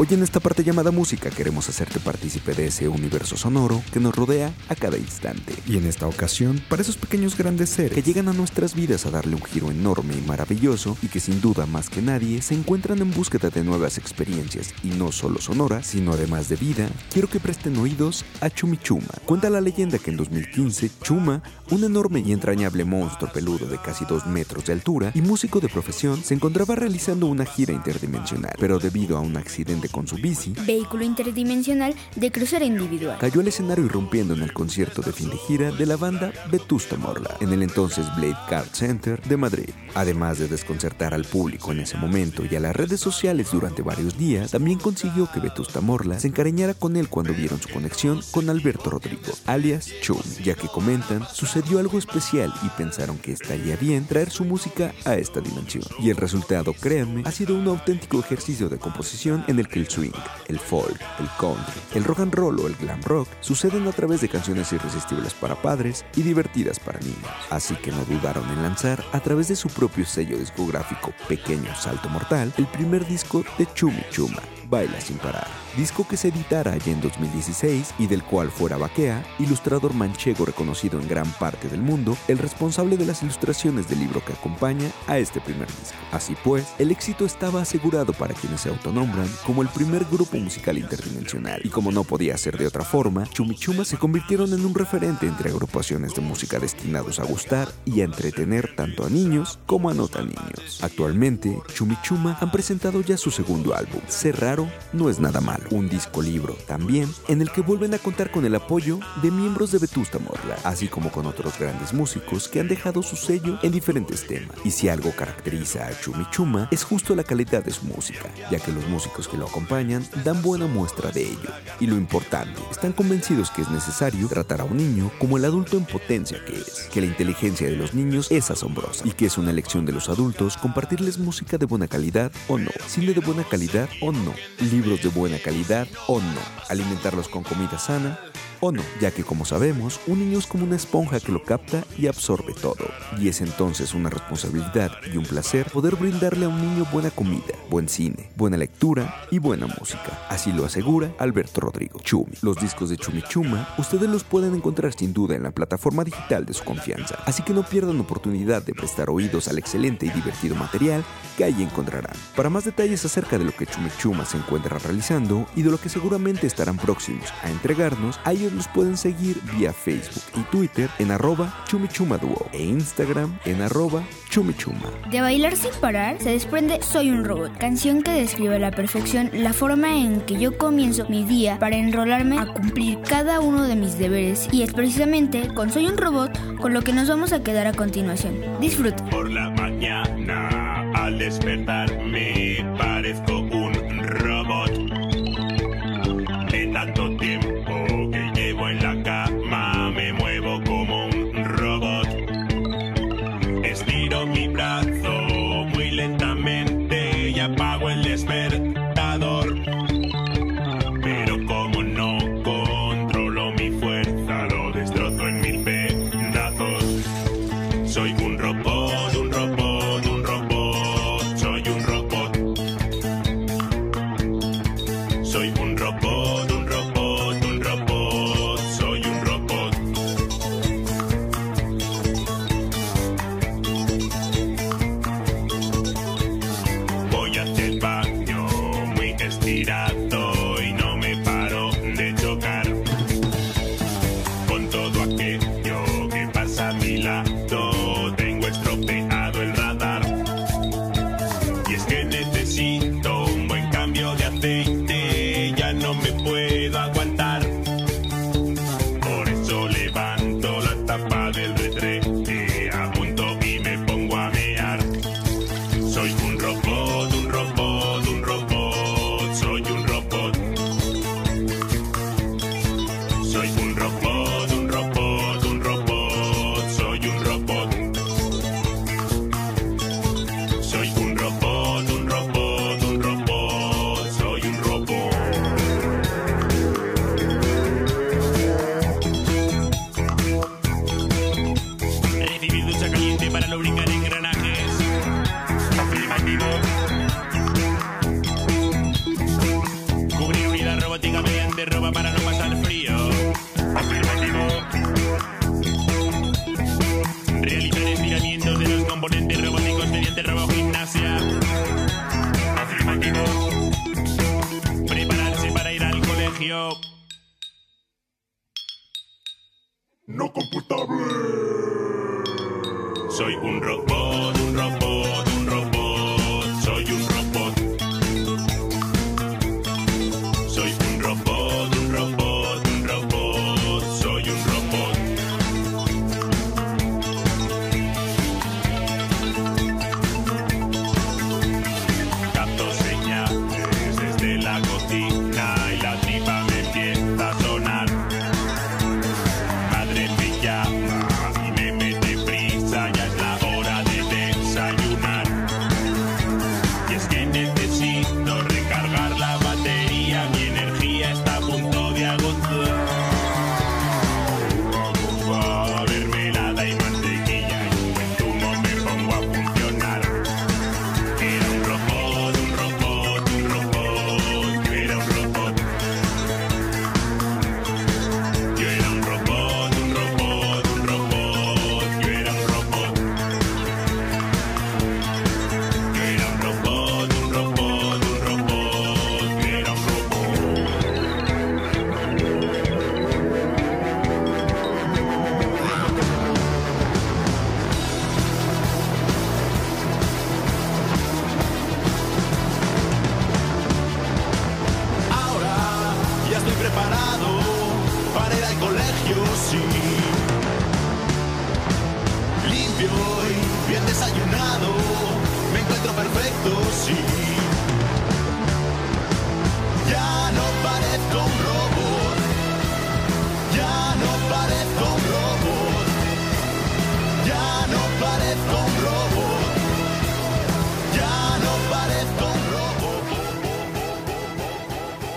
Hoy en esta parte llamada música queremos hacerte partícipe de ese universo sonoro que nos rodea a cada instante. Y en esta ocasión, para esos pequeños grandes seres que llegan a nuestras vidas a darle un giro enorme y maravilloso y que sin duda más que nadie se encuentran en búsqueda de nuevas experiencias y no solo sonoras, sino además de vida, quiero que presten oídos a Chumichuma. Cuenta la leyenda que en 2015 Chuma, un enorme y entrañable monstruo peludo de casi 2 metros de altura y músico de profesión, se encontraba realizando una gira interdimensional, pero debido a un accidente con su bici, vehículo interdimensional de crucero individual, cayó al escenario irrumpiendo en el concierto de fin de gira de la banda Vetusta Morla, en el entonces Blade Card Center de Madrid. Además de desconcertar al público en ese momento y a las redes sociales durante varios días, también consiguió que Vetusta Morla se encariñara con él cuando vieron su conexión con Alberto Rodrigo, alias Chum, ya que comentan, sucedió algo especial y pensaron que estaría bien traer su música a esta dimensión. Y el resultado, créanme, ha sido un auténtico ejercicio de composición en el que el swing, el folk, el country, el rock and roll o el glam rock suceden a través de canciones irresistibles para padres y divertidas para niños. Así que no dudaron en lanzar, a través de su propio sello discográfico Pequeño Salto Mortal, el primer disco de Chumi Chuma, Baila sin parar disco que se editara allá en 2016 y del cual fuera Baquea, ilustrador manchego reconocido en gran parte del mundo, el responsable de las ilustraciones del libro que acompaña a este primer disco. Así pues, el éxito estaba asegurado para quienes se autonombran como el primer grupo musical interdimensional, y como no podía ser de otra forma, Chumichuma se convirtieron en un referente entre agrupaciones de música destinados a gustar y a entretener tanto a niños como a no tan niños. Actualmente, Chumichuma han presentado ya su segundo álbum, Ser Raro no es nada malo un disco libro también, en el que vuelven a contar con el apoyo de miembros de Vetusta Morla, así como con otros grandes músicos que han dejado su sello en diferentes temas. Y si algo caracteriza a Chumichuma es justo la calidad de su música, ya que los músicos que lo acompañan dan buena muestra de ello. Y lo importante, están convencidos que es necesario tratar a un niño como el adulto en potencia que es, que la inteligencia de los niños es asombrosa y que es una elección de los adultos compartirles música de buena calidad o no, cine de buena calidad o no, libros de buena calidad o no, alimentarlos con comida sana o no, ya que como sabemos, un niño es como una esponja que lo capta y absorbe todo, y es entonces una responsabilidad y un placer poder brindarle a un niño buena comida, buen cine, buena lectura y buena música. Así lo asegura Alberto Rodrigo. Chumi. Los discos de Chumi Chuma ustedes los pueden encontrar sin duda en la plataforma digital de su confianza, así que no pierdan oportunidad de prestar oídos al excelente y divertido material que ahí encontrarán. Para más detalles acerca de lo que Chumi Chuma se encuentra realizando y de lo que seguramente estarán próximos a entregarnos, a ellos los pueden seguir vía Facebook y Twitter en arroba chumichumaduo e Instagram en arroba chumichuma. De bailar sin parar se desprende Soy un robot, canción que describe a la perfección la forma en que yo comienzo mi día para enrolarme a cumplir cada uno de mis deberes y es precisamente con Soy un robot con lo que nos vamos a quedar a continuación. Disfruta. Por la mañana al despertar para no pasar frío. Afirmativo. Realizar estiramientos de los componentes robóticos mediante robogimnasia. Afirmativo. Prepararse para ir al colegio.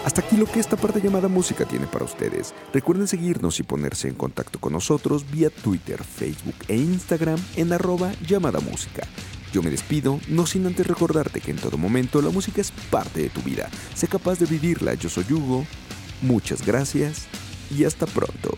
Hasta aquí lo que esta parte llamada música tiene para ustedes. Recuerden seguirnos y ponerse en contacto con nosotros vía Twitter, Facebook e Instagram en arroba llamada música. Yo me despido, no sin antes recordarte que en todo momento la música es parte de tu vida. Sé capaz de vivirla, yo soy Hugo, muchas gracias y hasta pronto.